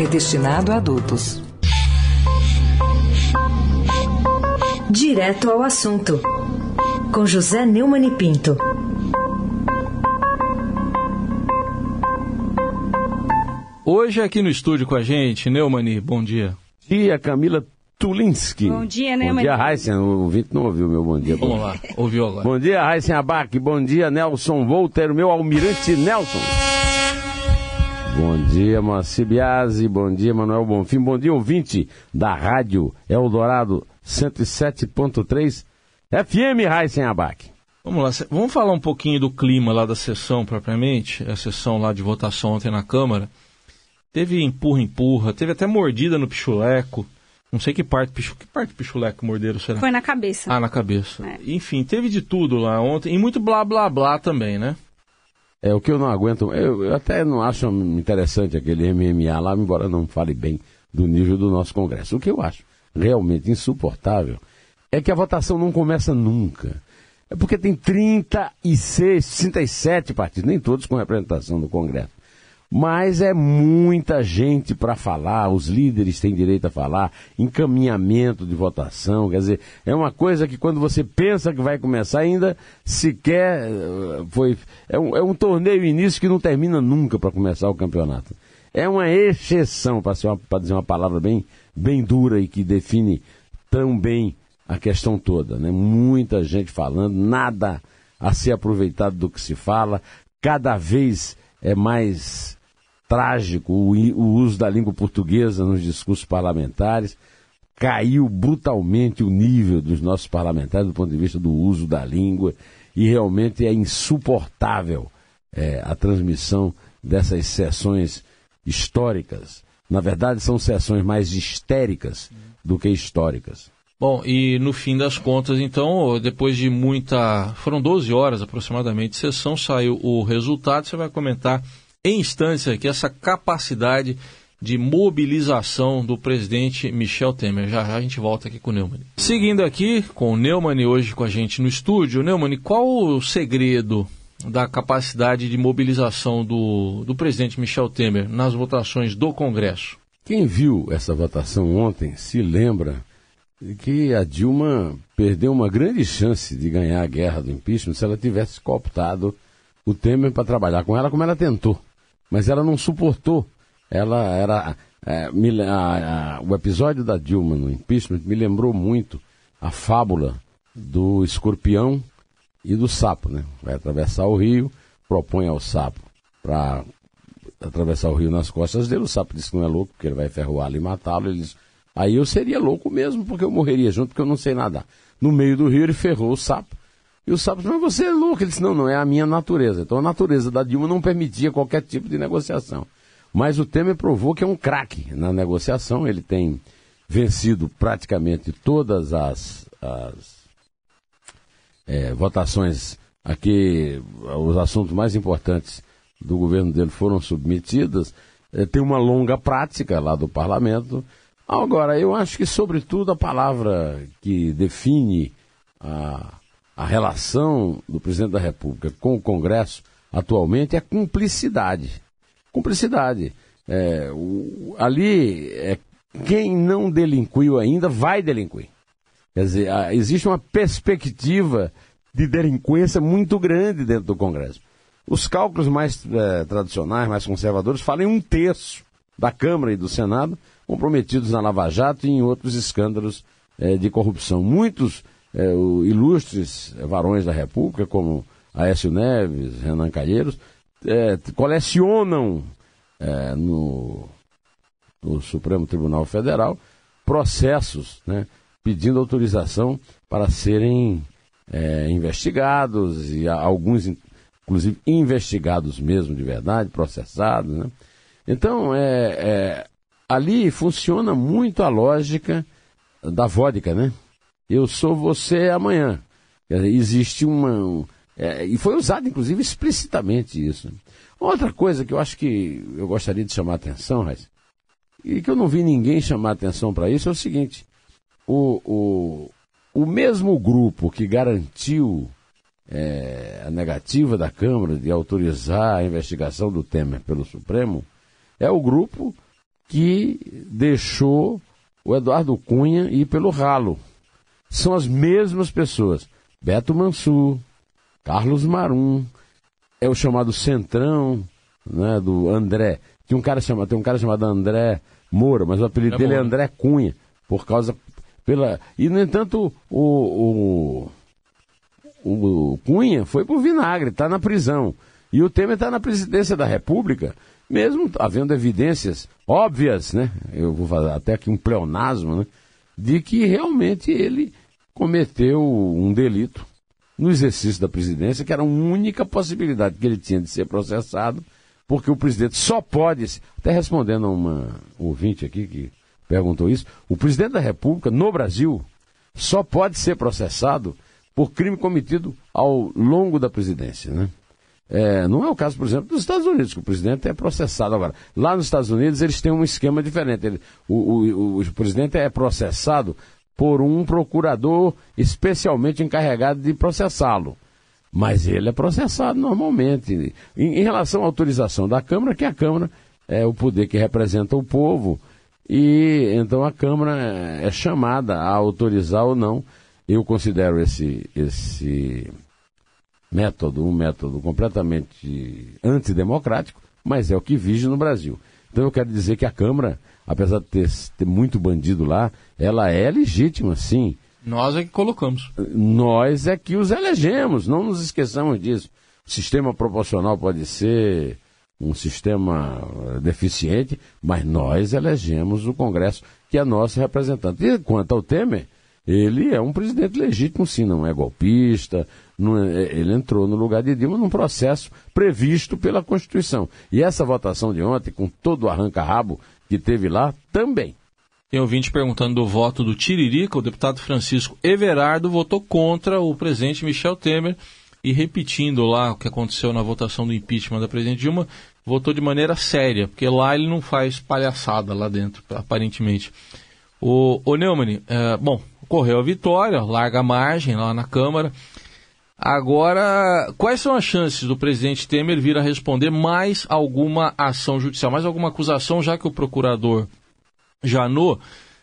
é destinado a adultos. Direto ao assunto. Com José Neumann e Pinto. Hoje aqui no estúdio com a gente, Neumani, bom dia. Bom dia, Camila Tulinski. Bom dia, Bom Neumani. dia, Heisen. O ouvinte não ouviu meu bom dia. Vamos lá, ouviu agora. Bom dia, Heisen Abac. Bom dia, Nelson Volter, meu almirante Nelson. Bom dia, Moacir Biasi. Bom dia, Manuel Bonfim. Bom dia, ouvinte da Rádio Eldorado 107.3 FM Heisen Abac. Vamos lá, vamos falar um pouquinho do clima lá da sessão propriamente, a sessão lá de votação ontem na Câmara. Teve empurra-empurra, teve até mordida no pichuleco. Não sei que parte, que parte do pichuleco morderam, será? Foi na cabeça. Ah, na cabeça. É. Enfim, teve de tudo lá ontem, e muito blá blá blá também, né? É o que eu não aguento. Eu, eu até não acho interessante aquele MMA lá, embora não fale bem do nível do nosso Congresso. O que eu acho realmente insuportável é que a votação não começa nunca. É porque tem 36, 37 partidos, nem todos com representação no Congresso. Mas é muita gente para falar, os líderes têm direito a falar, encaminhamento de votação, quer dizer, é uma coisa que quando você pensa que vai começar, ainda sequer eh, foi. É um, é um torneio início que não termina nunca para começar o campeonato. É uma exceção, para dizer uma palavra bem, bem dura e que define tão bem a questão toda. Né? Muita gente falando, nada a ser aproveitado do que se fala, cada vez é mais trágico o, o uso da língua portuguesa nos discursos parlamentares. Caiu brutalmente o nível dos nossos parlamentares do ponto de vista do uso da língua e realmente é insuportável é, a transmissão dessas sessões históricas. Na verdade, são sessões mais histéricas do que históricas. Bom, e no fim das contas, então, depois de muita. Foram 12 horas aproximadamente de sessão, saiu o resultado. Você vai comentar em instantes aqui essa capacidade de mobilização do presidente Michel Temer. Já já a gente volta aqui com o Neumann. Seguindo aqui com o Neumann hoje com a gente no estúdio. Neumann, qual o segredo da capacidade de mobilização do, do presidente Michel Temer nas votações do Congresso? Quem viu essa votação ontem se lembra que a Dilma perdeu uma grande chance de ganhar a guerra do impeachment se ela tivesse cooptado o Temer para trabalhar com ela, como ela tentou. Mas ela não suportou. Ela era. é, me a- a- o episódio da Dilma no impeachment me lembrou muito a fábula do escorpião e do sapo, né? Vai atravessar o rio, propõe ao sapo para atravessar o rio nas costas dele. O sapo disse que não é louco, porque ele vai ferroá-lo e matá-lo. Ele disse, aí eu seria louco mesmo, porque eu morreria junto, porque eu não sei nadar. No meio do rio ele ferrou o sapo. E o sapo disse, mas você é louco. Ele disse, não, não, é a minha natureza. Então a natureza da Dilma não permitia qualquer tipo de negociação. Mas o Temer provou que é um craque na negociação. Ele tem vencido praticamente todas as, as é, votações aqui, os assuntos mais importantes do governo dele foram submetidos, é, tem uma longa prática lá do parlamento. Agora, eu acho que, sobretudo, a palavra que define a, a relação do presidente da República com o Congresso atualmente é cumplicidade. Cumplicidade. É, o- ali, é, quem não delinquiu ainda vai delinquir. Quer dizer, ah, existe uma perspectiva de delinquência muito grande dentro do Congresso. Os cálculos mais eh, tradicionais, mais conservadores, falam em um terço da Câmara e do Senado comprometidos na Lava Jato e em outros escândalos eh, de corrupção. Muitos eh, o- ilustres varões da República, como Aécio Neves, Renan Calheiros, eh, colecionam eh, no, no Supremo Tribunal Federal processos né, pedindo autorização para serem eh, investigados e alguns, in- inclusive, investigados mesmo de verdade, processados. Né? Então, é, é, ali funciona muito a lógica da vodka, né? Eu sou você amanhã. Existe uma. É, e foi usado, inclusive, explicitamente isso. Outra coisa que eu acho que eu gostaria de chamar a atenção, Raiz, e que eu não vi ninguém chamar atenção para isso, é o seguinte: o, o, o mesmo grupo que garantiu é, a negativa da Câmara de autorizar a investigação do Temer pelo Supremo é o grupo que deixou o Eduardo Cunha ir pelo ralo. São as mesmas pessoas. Beto Mansur, Carlos Marum, é o chamado Centrão, né, do André. Tem um cara chamado, tem um cara chamado André Moura, mas o apelido é dele é André Cunha, por causa pela e no entanto o, o, o Cunha foi por vinagre, está na prisão. E o Temer está na presidência da República mesmo havendo evidências óbvias, né? Eu vou fazer até aqui um pleonasmo, né? De que realmente ele cometeu um delito no exercício da presidência, que era a única possibilidade que ele tinha de ser processado, porque o presidente só pode, até respondendo a uma ouvinte aqui que perguntou isso, o presidente da República no Brasil só pode ser processado por crime cometido ao longo da presidência, né? É, não é o caso, por exemplo, dos Estados Unidos, que o presidente é processado agora. Lá nos Estados Unidos eles têm um esquema diferente. Ele, o, o, o, presidente é processado por um procurador especialmente encarregado de processá-lo. Mas ele é processado normalmente. Em, em, relação à autorização da Câmara, que a Câmara é o poder que representa o povo, e então a Câmara é chamada a autorizar ou não. Eu considero esse, esse método, um método completamente antidemocrático, mas é o que vige no Brasil. Então eu quero dizer que a Câmara, apesar de ter, ter muito bandido lá, ela é legítima, sim. Nós é que colocamos. Nós é que os elegemos, não nos esqueçamos disso. O sistema proporcional pode ser um sistema deficiente, mas nós elegemos o Congresso, que é nosso representante. E quanto ao Temer, ele é um presidente legítimo, sim, não é golpista, é, ele entrou no lugar de Dilma num processo previsto pela Constituição. E essa votação de ontem, com todo o arranca-rabo que teve lá, também. Tem ouvinte perguntando do voto do Tiririca, o deputado Francisco Everardo votou contra o presidente Michel Temer e repetindo lá o que aconteceu na votação do impeachment da presidente Dilma, votou de maneira séria, porque lá ele não faz palhaçada lá dentro, aparentemente. O, o Neumann, é, bom, ocorreu a vitória, larga margem lá na Câmara. Agora, quais são as chances do presidente Temer vir a responder mais alguma ação judicial, mais alguma acusação, já que o procurador Janot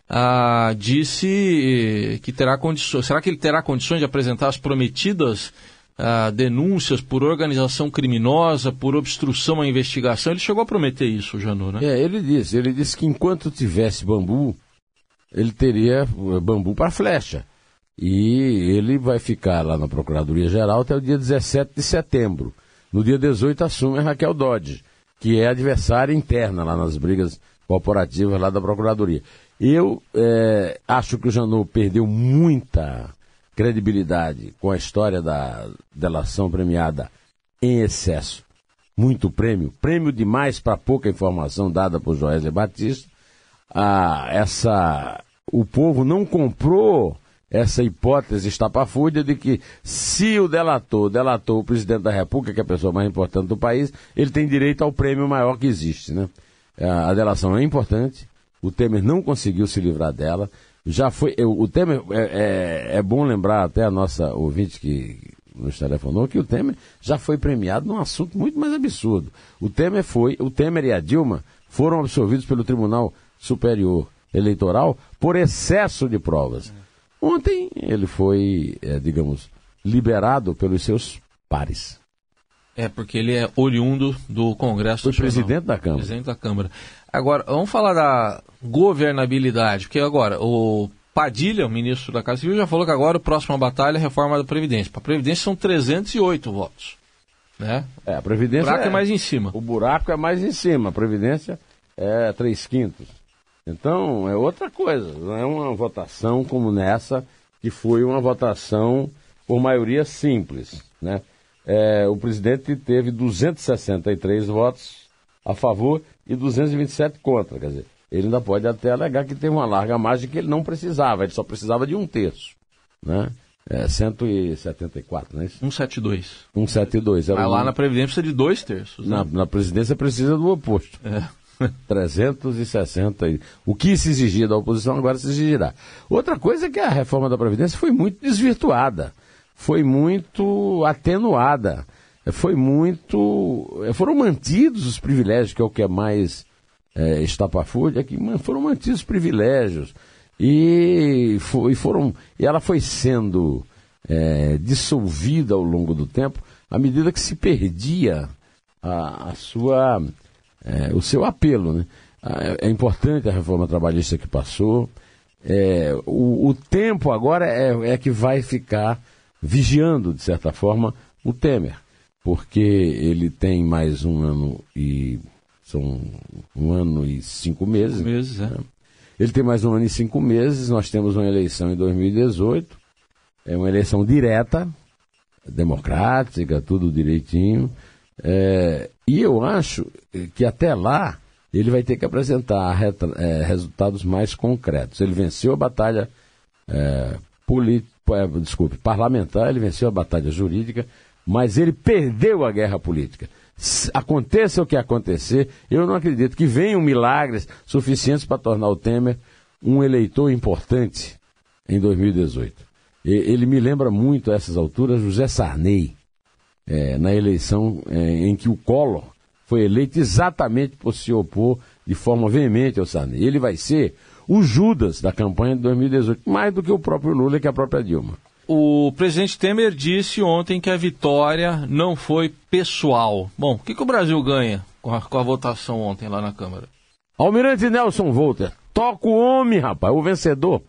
ah, disse que terá condições. Será que ele terá condições de apresentar as prometidas ah, denúncias por organização criminosa, por obstrução à investigação? Ele chegou a prometer isso, Janot, né? É, ele disse. Ele disse que enquanto tivesse bambu, ele teria eh, bambu para flecha. E ele vai ficar lá na Procuradoria Geral até o dia 17 de setembro. No dia 18 assume a Raquel Dodge, que é adversária interna lá nas brigas corporativas lá da Procuradoria. Eu é, acho que o Janot perdeu muita credibilidade com a história da delação premiada em excesso. Muito prêmio, prêmio demais para pouca informação dada por Joélia Batista. Ah, essa, o povo não comprou essa hipótese estapafúrdia de que se o delator delatou o presidente da República, que é a pessoa mais importante do país, ele tem direito ao prêmio maior que existe, né? A delação é importante, o Temer não conseguiu se livrar dela, já foi, o Temer, é, é, é bom lembrar até a nossa ouvinte que nos telefonou, que o Temer já foi premiado num assunto muito mais absurdo. O Temer foi, o Temer e a Dilma foram absolvidos pelo Tribunal Superior Eleitoral por excesso de provas. Ontem ele foi, é, digamos, liberado pelos seus pares. É, porque ele é oriundo do Congresso Foi presidente da Câmara. Presidente da Câmara. Agora, vamos falar da governabilidade, porque agora o Padilha, o ministro da Casa Civil, já falou que agora a próxima batalha é a reforma da Previdência. Para a Previdência são 308 votos. Né? É, a Previdência. O buraco é, é mais em cima. O buraco é mais em cima. A Previdência é 3 quintos. Então, é outra coisa. Não é uma votação como nessa, que foi uma votação por maioria simples. Né? É, o presidente teve 263 votos a favor e 227 contra. Quer dizer, ele ainda pode até alegar que tem uma larga margem que ele não precisava, ele só precisava de um terço. Né? É, 174, não é isso? 172. 172. Mas lá na Previdência precisa de dois terços. Né? Na, na presidência precisa do oposto. É. 360. O que se exigia da oposição agora se exigirá. Outra coisa é que a reforma da Previdência foi muito desvirtuada, foi muito atenuada, foi muito. Foram mantidos os privilégios, que é o que é mais é, estapafúrdio, é que foram mantidos os privilégios. E, foi, foram, e ela foi sendo é, dissolvida ao longo do tempo, à medida que se perdia a, a sua é, o seu apelo. Né? É, é importante a reforma trabalhista que passou. É, o, o, tempo agora é, é que vai ficar vigiando, de certa forma, o Temer, porque ele tem mais um ano e. São um ano e cinco meses. Cinco meses, é. Né? Ele tem mais um ano e cinco meses. Nós temos uma eleição em 2018. É uma eleição direta, democrática, tudo direitinho. É, e eu acho que até lá ele vai ter que apresentar reta, é, resultados mais concretos. Ele venceu a batalha é, é, desculpe, parlamentar, ele venceu a batalha jurídica, mas ele perdeu a guerra política. Aconteça o que acontecer, eu não acredito que venham milagres suficientes para tornar o Temer um eleitor importante em 2018. Ele me lembra muito a essas alturas José Sarney, é, na eleição é, em que o Collor foi eleito exatamente por se opor de forma veemente ao Sarney. Ele vai ser o Judas da campanha de 2018, mais do que o próprio Lula e que a própria Dilma. O presidente Temer disse ontem que a vitória não foi pessoal. Bom, o que, que o Brasil ganha com a, com a votação ontem lá na Câmara? Almirante Nelson Volter, toca o homem, rapaz, o vencedor.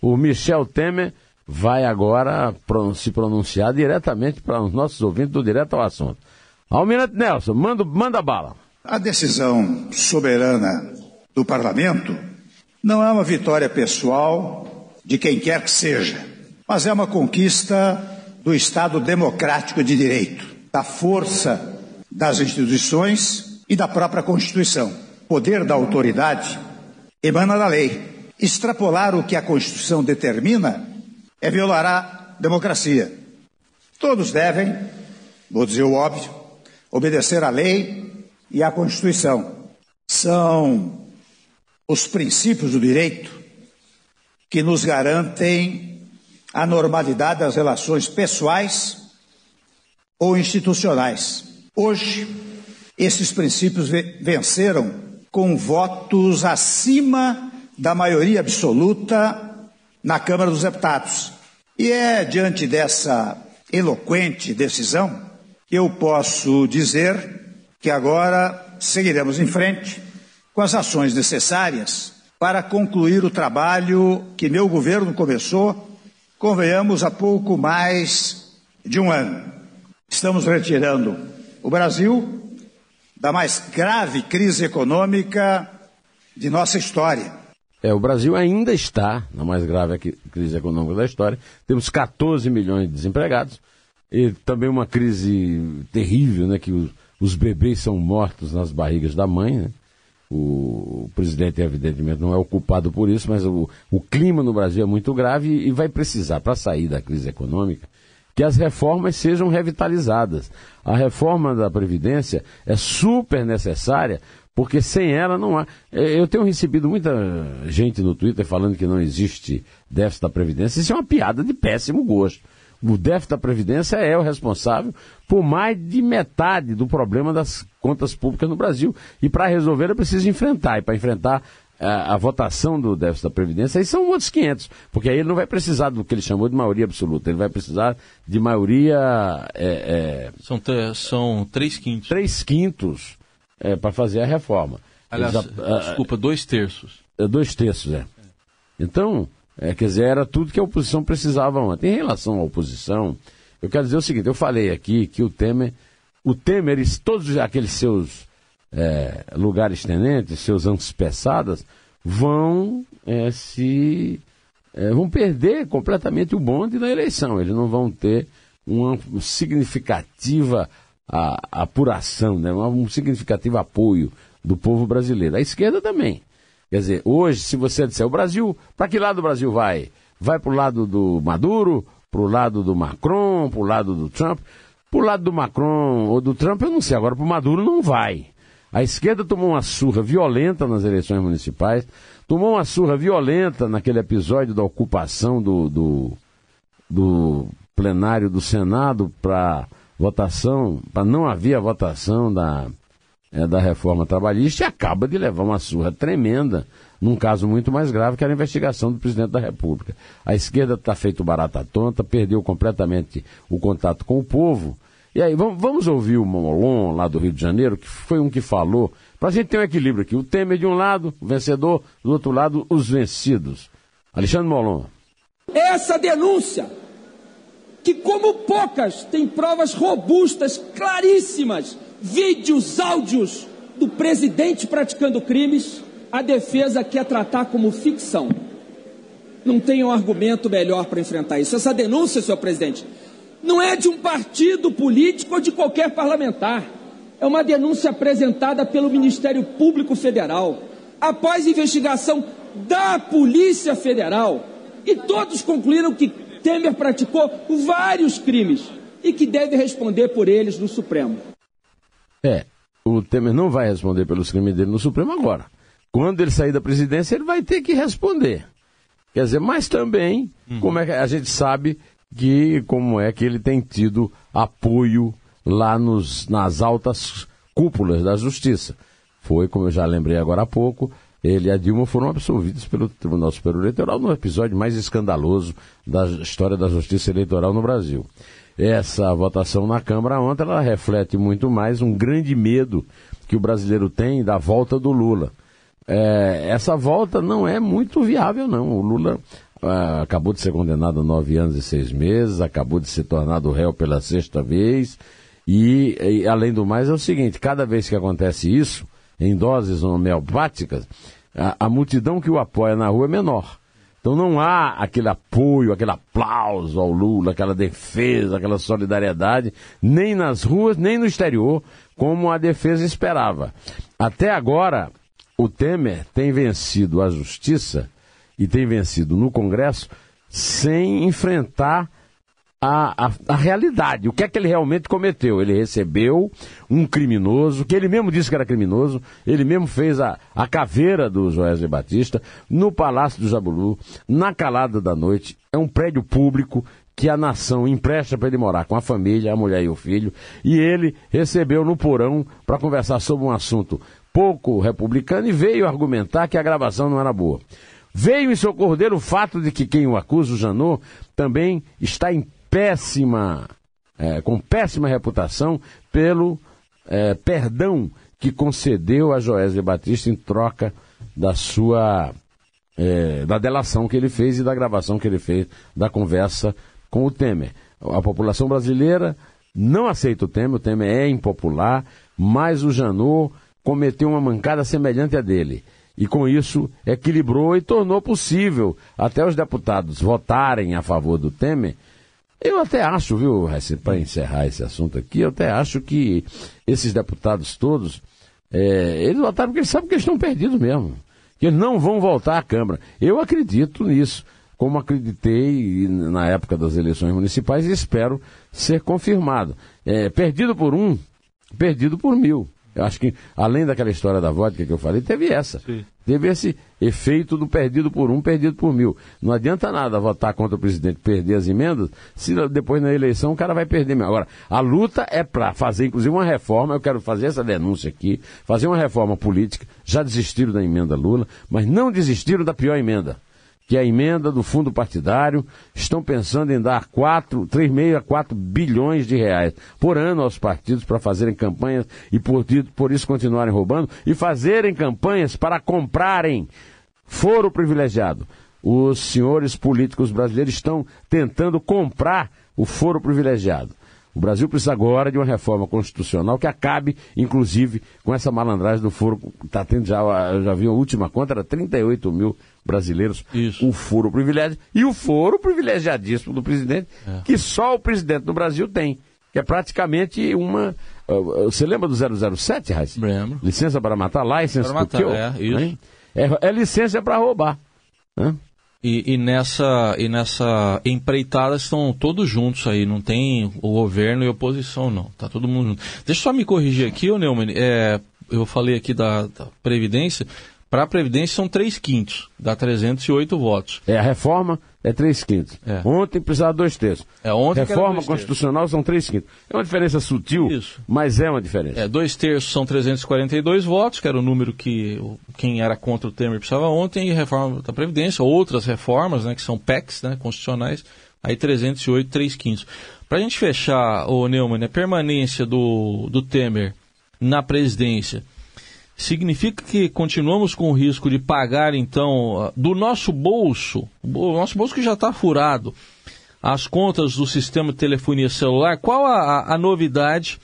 O Michel Temer vai agora se pronunciar diretamente para os nossos ouvintes do Direto ao Assunto. Almirante Nelson, manda, manda bala. A decisão soberana do parlamento não é uma vitória pessoal de quem quer que seja, mas é uma conquista do Estado democrático de direito, da força das instituições e da própria Constituição. O poder da autoridade emana da lei. Extrapolar o que a Constituição determina é violar a democracia. Todos devem, vou dizer o óbvio, obedecer à lei e à Constituição. São os princípios do direito que nos garantem a normalidade das relações pessoais ou institucionais. Hoje, esses princípios venceram com votos acima da maioria absoluta na Câmara dos Deputados. E é diante dessa eloquente decisão eu posso dizer que agora seguiremos em frente com as ações necessárias para concluir o trabalho que meu governo começou, convenhamos, há pouco mais de um ano. Estamos retirando o Brasil da mais grave crise econômica de nossa história é, o Brasil ainda está na mais grave crise econômica da história. Temos 14 milhões de desempregados e também uma crise terrível, né, que os, os bebês são mortos nas barrigas da mãe. Né? O, o, presidente, evidentemente, não é o culpado por isso, mas o, o clima no Brasil é muito grave e, e vai precisar, para sair da crise econômica, que as reformas sejam revitalizadas. A reforma da Previdência é super necessária porque sem ela não há. É, eu tenho recebido muita gente no Twitter falando que não existe déficit da Previdência. Isso é uma piada de péssimo gosto. O déficit da Previdência é o responsável por mais de metade do problema das contas públicas no Brasil. E para resolver é preciso enfrentar. E para enfrentar a, a, votação do déficit da Previdência, aí são outros 500. Porque aí ele não vai precisar do que ele chamou de maioria absoluta. Ele vai precisar de maioria. É, é, são, são três quintos. Três quintos é, para fazer a reforma. Aliás, Eles, a, a, desculpa, dois terços. É, dois terços, é. Então, é, quer dizer, era tudo que a oposição precisava ontem. Em relação à oposição, eu quero dizer o seguinte, eu falei aqui que o Temer, o Temer todos aqueles seus é, lugares tenentes, seus antepassadas, vão é, se é, vão perder completamente o bonde na eleição. Eles não vão ter uma significativa a, apuração, né? um significativo apoio do povo brasileiro. A esquerda também. Quer dizer, hoje, se você disser o Brasil, para que lado o Brasil vai? Vai para o lado do Maduro, para o lado do Macron, para o lado do Trump? Para o lado do Macron ou do Trump, eu não sei. Agora, para o Maduro, não vai. A esquerda tomou uma surra violenta nas eleições municipais, tomou uma surra violenta naquele episódio da ocupação do, do, do plenário do Senado para votação, para não haver a votação da, é, da reforma trabalhista e acaba de levar uma surra tremenda num caso muito mais grave que era a investigação do presidente da República. A esquerda está feito barata tonta, perdeu completamente o contato com o povo e aí, vamos, vamos ouvir o Molon, lá do Rio de Janeiro, que foi um que falou, para a gente ter um equilíbrio aqui. O Temer de um lado, o vencedor, do outro lado, os vencidos. Alexandre Molon. Essa denúncia, que como poucas, tem provas robustas, claríssimas, vídeos, áudios do presidente praticando crimes, a defesa quer tratar como ficção. Não tem um argumento melhor para enfrentar isso. Essa denúncia, senhor presidente, não é de um partido político ou de qualquer parlamentar. É uma denúncia apresentada pelo Ministério Público Federal, após investigação da Polícia Federal. E todos concluíram que Temer praticou vários crimes e que deve responder por eles no Supremo. É, o Temer não vai responder pelos crimes dele no Supremo agora. Quando ele sair da presidência, ele vai ter que responder. Quer dizer, mas também, uhum. como é que a gente sabe que como é que ele tem tido apoio lá nos, nas altas cúpulas da justiça. Foi, como eu já lembrei agora há pouco, ele e a Dilma foram absolvidos pelo Tribunal Superior Eleitoral no episódio mais escandaloso da história da justiça eleitoral no Brasil. Essa votação na Câmara ontem ela reflete muito mais um grande medo que o brasileiro tem da volta do Lula. É, essa volta não é muito viável, não. O Lula ah, acabou de ser condenado a nove anos e seis meses, acabou de se tornar réu pela sexta vez. E, e, além do mais, é o seguinte: cada vez que acontece isso, em doses homeopáticas, a, a multidão que o apoia na rua é menor. Então não há aquele apoio, aquele aplauso ao Lula, aquela defesa, aquela solidariedade, nem nas ruas, nem no exterior, como a defesa esperava. Até agora, o Temer tem vencido a justiça e tem vencido no Congresso sem enfrentar a, a, a, realidade. O que é que ele realmente cometeu? Ele recebeu um criminoso, que ele mesmo disse que era criminoso, ele mesmo fez a, a caveira do Joesley Batista no Palácio do Jabulu, na calada da noite. É um prédio público que a nação empresta para ele morar com a família, a mulher e o filho, e ele recebeu no porão para conversar sobre um assunto pouco republicano e veio argumentar que a gravação não era boa. Veio em socorro dele o fato de que quem o acusa, o Janot, também está em péssima, é, com péssima reputação pelo é, perdão que concedeu a Joésia Batista em troca da sua é, da delação que ele fez e da gravação que ele fez da conversa com o Temer. A população brasileira não aceita o Temer, o Temer é impopular, mas o Janot cometeu uma mancada semelhante à dele e com isso equilibrou e tornou possível até os deputados votarem a favor do Temer. Eu até acho, viu, para encerrar esse assunto aqui, eu até acho que esses deputados todos, é, eles votaram porque eles sabem que eles estão perdidos mesmo, que não vão voltar à Câmara. Eu acredito nisso, como acreditei na época das eleições municipais e espero ser confirmado. É, perdido por um, perdido por mil. Eu acho que, além daquela história da vodka que eu falei, teve essa. Sim. Teve esse efeito do perdido por um, perdido por mil. Não adianta nada votar contra o presidente perder as emendas, se depois na eleição o cara vai perder mesmo. Agora, a luta é para fazer, inclusive, uma reforma. Eu quero fazer essa denúncia aqui, fazer uma reforma política. Já desistiram da emenda Lula, mas não desistiram da pior emenda que a emenda do fundo partidário, estão pensando em dar 4, 3,5 a 4 bilhões de reais por ano aos partidos para fazerem campanhas e por, por isso continuarem roubando e fazerem campanhas para comprarem foro privilegiado. Os senhores políticos brasileiros estão tentando comprar o foro privilegiado. O Brasil precisa agora de uma reforma constitucional que acabe, inclusive, com essa malandragem do foro. Está tendo já, eu já vi a última conta, era 38 mil brasileiros. Isso. O foro privilégio e o foro privilegiadíssimo do presidente, é. que só o presidente do Brasil tem. Que é praticamente uma. Uh, você lembra do 007, Raíssa? Lembro. Licença para matar, licença para matar, é, isso. Hein? É, é licença para roubar. Né? E, e, nessa, e nessa empreitada estão todos juntos aí, não tem o governo e oposição, não. Tá todo mundo junto. Deixa eu só me corrigir aqui, ô Neumann. É, eu falei aqui da, da Previdência. Para a Previdência são 3 quintos, dá 308 votos. É, a reforma é 3 quintos. É. Ontem precisava dois terços. É, ontem reforma constitucional são 3 quintos. É uma diferença sutil, Isso. mas é uma diferença. É, dois terços são 342 votos, que era o número que quem era contra o Temer precisava ontem, e reforma da Previdência, outras reformas, né, que são PECs né, constitucionais, aí 308, 3 quintos. Para a gente fechar, o Neumann, a permanência do, do Temer na presidência significa que continuamos com o risco de pagar, então, do nosso bolso, o nosso bolso que já está furado, as contas do sistema de telefonia celular. Qual a, a novidade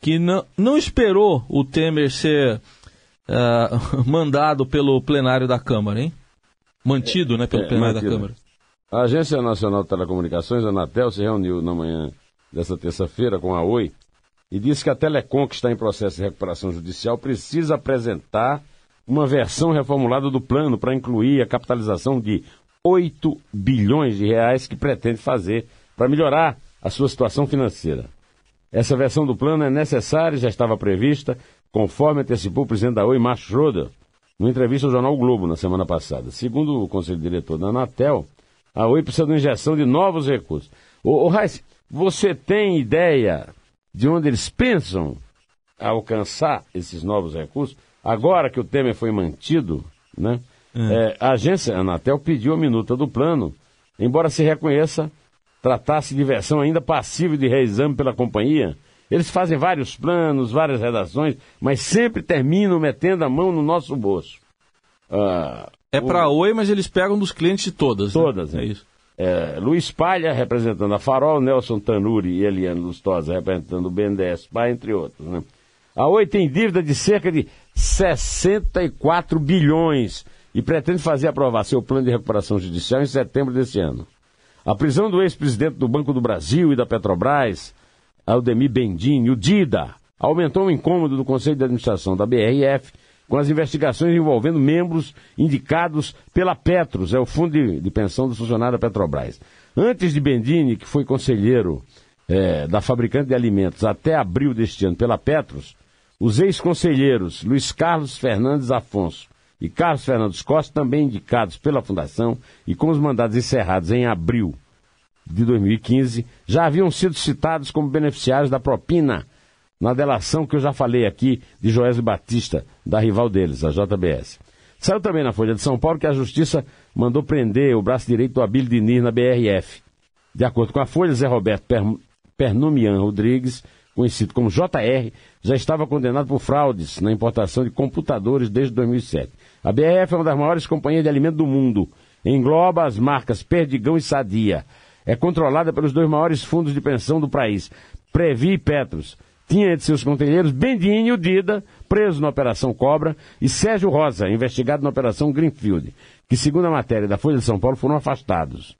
que não, não esperou o Temer ser uh, mandado pelo plenário da Câmara, hein? Mantido, é, né, pelo é, plenário mantido. da Câmara. A Agência Nacional de Telecomunicações, a Anatel, se reuniu na manhã dessa terça-feira com a Oi e disse que a Telecom, que está em processo de recuperação judicial, precisa apresentar uma versão reformulada do plano para incluir a capitalização de 8 bilhões de reais que pretende fazer para melhorar a sua situação financeira. Essa versão do plano é necessária e já estava prevista, conforme antecipou o presidente da Oi, Márcio Schroeder, numa entrevista ao jornal Globo na semana passada. Segundo o conselho diretor da Anatel, a Oi precisa de uma injeção de novos recursos. Ô, ô você tem ideia de onde eles pensam alcançar esses novos recursos, agora que o Temer foi mantido, né? É. É, a agência Anatel pediu a minuta do plano, embora se reconheça tratasse de versão ainda passível de reexame pela companhia. Eles fazem vários planos, várias redações, mas sempre terminam metendo a mão no nosso bolso. Ah, é para o... Oi, mas eles pegam dos clientes de todas. Né? Todas, né? é isso. É, Luiz Palha, representando a Farol, Nelson Tanuri e Eliane Lustosa, representando o BNDES, entre outros. Né? A Oi tem dívida de cerca de 64 bilhões e pretende fazer aprovar seu plano de recuperação judicial em setembro desse ano. A prisão do ex-presidente do Banco do Brasil e da Petrobras, Aldemir Bendini, o DIDA, aumentou o incômodo do Conselho de Administração da BRF com as investigações envolvendo membros indicados pela Petros, é o fundo de, de pensão do funcionário da Petrobras. Antes de Bendini, que foi conselheiro é, da fabricante de alimentos até abril deste ano pela Petros, os ex-conselheiros Luiz Carlos Fernandes Afonso e Carlos Fernandes Costa, também indicados pela Fundação e com os mandados encerrados em abril de 2015, já haviam sido citados como beneficiários da propina na delação que eu já falei aqui de Joésio Batista, da rival deles, a JBS. Saiu também na Folha de São Paulo que a Justiça mandou prender o braço direito do Abílio Diniz na BRF. De acordo com a Folha, Zé Roberto per Pernomian Rodrigues, conhecido como JR, já estava condenado por fraudes na importação de computadores desde 2007. A BRF é uma das maiores companhias de alimento do mundo. Engloba as marcas Perdigão e Sadia. É controlada pelos dois maiores fundos de pensão do país, Previ e Petros tinha entre seus conselheiros Bendinho Dida, preso na Operação Cobra, e Sérgio Rosa, investigado na Operação Greenfield, que, segundo a matéria da Folha de São Paulo, foram afastados.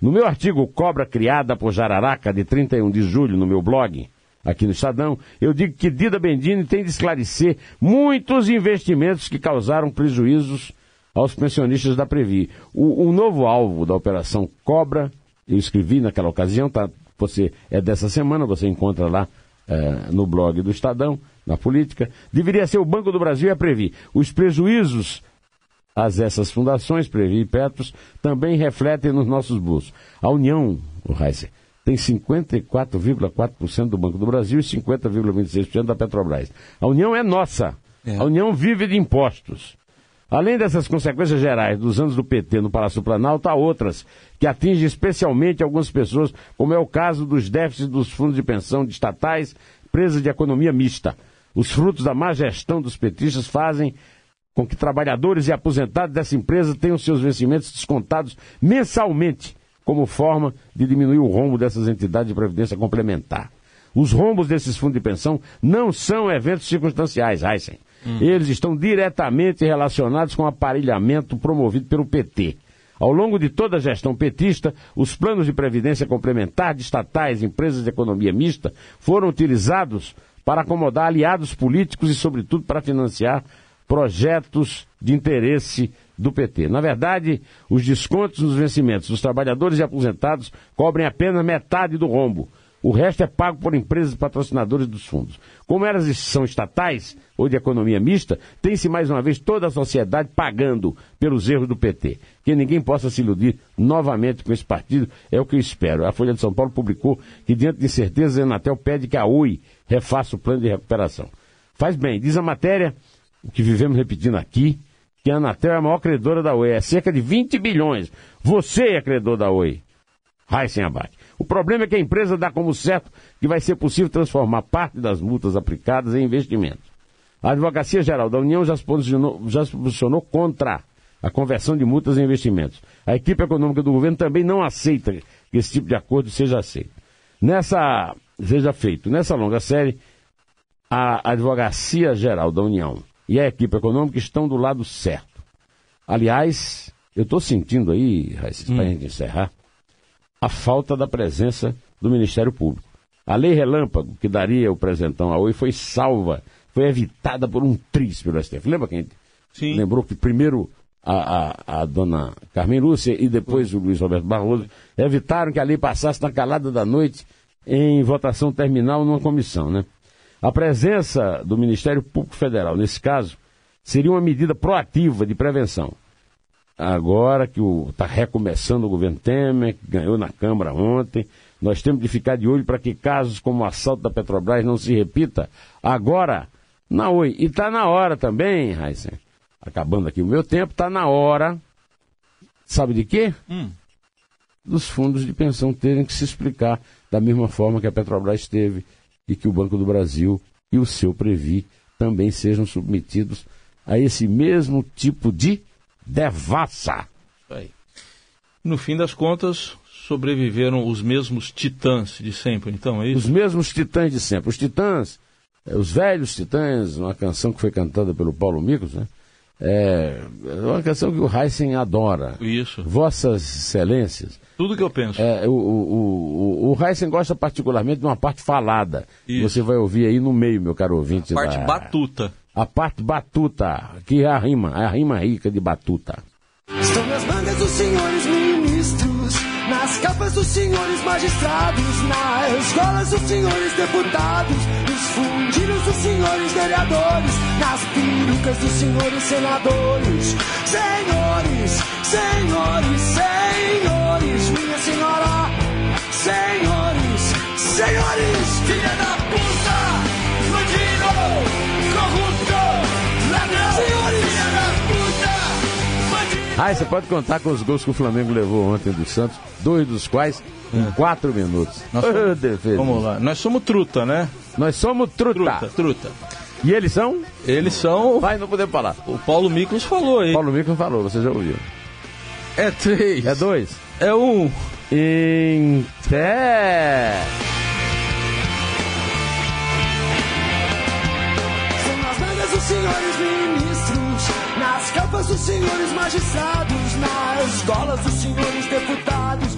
No meu artigo Cobra Criada por Jararaca, de 31 de julho, no meu blog, aqui no Estadão, eu digo que Dida Bendini tem de esclarecer muitos investimentos que causaram prejuízos aos pensionistas da Previ. O, o novo alvo da Operação Cobra, eu escrevi naquela ocasião, tá, você é dessa semana, você encontra lá é, no blog do Estadão, na política, deveria ser o Banco do Brasil e a Previ. Os prejuízos às essas fundações, Previ e Petros, também refletem nos nossos bolsos. A União, o Heiser, tem 54,4% do Banco do Brasil e 50,26% da Petrobras. A União é nossa. É. A União vive de impostos. Além dessas consequências gerais dos anos do PT no Palácio Planalto, há outras que atingem especialmente algumas pessoas, como é o caso dos déficits dos fundos de pensão de estatais, empresas de economia mista. Os frutos da má gestão dos petistas fazem com que trabalhadores e aposentados dessa empresa tenham seus vencimentos descontados mensalmente, como forma de diminuir o rombo dessas entidades de previdência complementar. Os rombos desses fundos de pensão não são eventos circunstanciais, Heisen. Hum. Eles estão diretamente relacionados com o aparelhamento promovido pelo PT. Ao longo de toda a gestão petista, os planos de previdência complementar de estatais empresas de economia mista foram utilizados para acomodar aliados políticos e, sobretudo, para financiar projetos de interesse do PT. Na verdade, os descontos nos vencimentos dos trabalhadores e aposentados cobrem apenas metade do rombo. O resto é pago por empresas patrocinadoras dos fundos. Como elas são estatais ou de economia mista, tem-se mais uma vez toda a sociedade pagando pelos erros do PT. Que ninguém possa se iludir novamente com esse partido é o que eu espero. A Folha de São Paulo publicou que, diante de incertezas, a Anatel pede que a Oi refaça o plano de recuperação. Faz bem, diz a matéria, o que vivemos repetindo aqui, que a Anatel é a maior credora da Oi, é cerca de 20 bilhões. Você é credor da Oi. sem abate. O problema é que a empresa dá como certo que vai ser possível transformar parte das multas aplicadas em investimentos. A Advocacia Geral da União já se posicionou, já se posicionou contra a conversão de multas em investimentos. A equipe econômica do governo também não aceita que esse tipo de acordo seja aceito. Nessa, seja feito. Nessa longa série, a Advocacia Geral da União e a equipe econômica estão do lado certo. Aliás, eu estou sentindo aí, Raíssa, hum. para a gente encerrar, a falta da presença do Ministério Público. A lei relâmpago, que daria o presentão a Oi, foi salva, foi evitada por um triz pelo STF. Lembra quem Sim. lembrou que primeiro a, a, a, dona Carmen Lúcia e depois o Luiz Roberto Barroso evitaram que a lei passasse na calada da noite em votação terminal numa comissão, né? A presença do Ministério Público Federal, nesse caso, seria uma medida proativa de prevenção agora que está recomeçando o governo Temer, que ganhou na Câmara ontem. Nós temos de ficar de olho para que casos como o assalto da Petrobras não se repita agora na Oi. E está na hora também, Heisen, acabando aqui o meu tempo, está na hora, sabe de quê? Hum. Dos fundos de pensão terem que se explicar da mesma forma que a Petrobras teve e que o Banco do Brasil e o seu Previ também sejam submetidos a esse mesmo tipo de devassa. No fim das contas, sobreviveram os mesmos titãs de sempre, então, é isso? Os mesmos titãs de sempre. Os titãs, é, os velhos titãs, uma canção que foi cantada pelo Paulo Micos, né? É uma canção que o Heisen adora. Isso. Vossas Excelências. Tudo que eu penso. É, o, o, o, o Heisen gosta particularmente de uma parte falada. Isso. Você vai ouvir aí no meio, meu caro ouvinte. A parte da... batuta a parte batuta, que é a rima, é a rima rica de batuta. Estão nas mangas dos senhores ministros, nas capas dos senhores magistrados, nas escolas dos senhores deputados, nos fundidos dos senhores vereadores, nas perucas dos senhores senadores. Senhores, senhores, senhores, minha senhora, senhores, senhores, filha da Ah, você pode contar com os gols que o Flamengo levou ontem do Santos, dois dos quais em é. quatro minutos. Nós somos, vamos lá, nós somos truta, né? Nós somos truta. Truta, truta. E eles são? Eles são. Vai, não podemos falar. O Paulo Miklos falou aí. Paulo Miklos falou, você já ouviu. É três. É dois. É um. Em pé. São as bandas dos senhores nas campas dos senhores magistrados, nas escolas dos senhores deputados,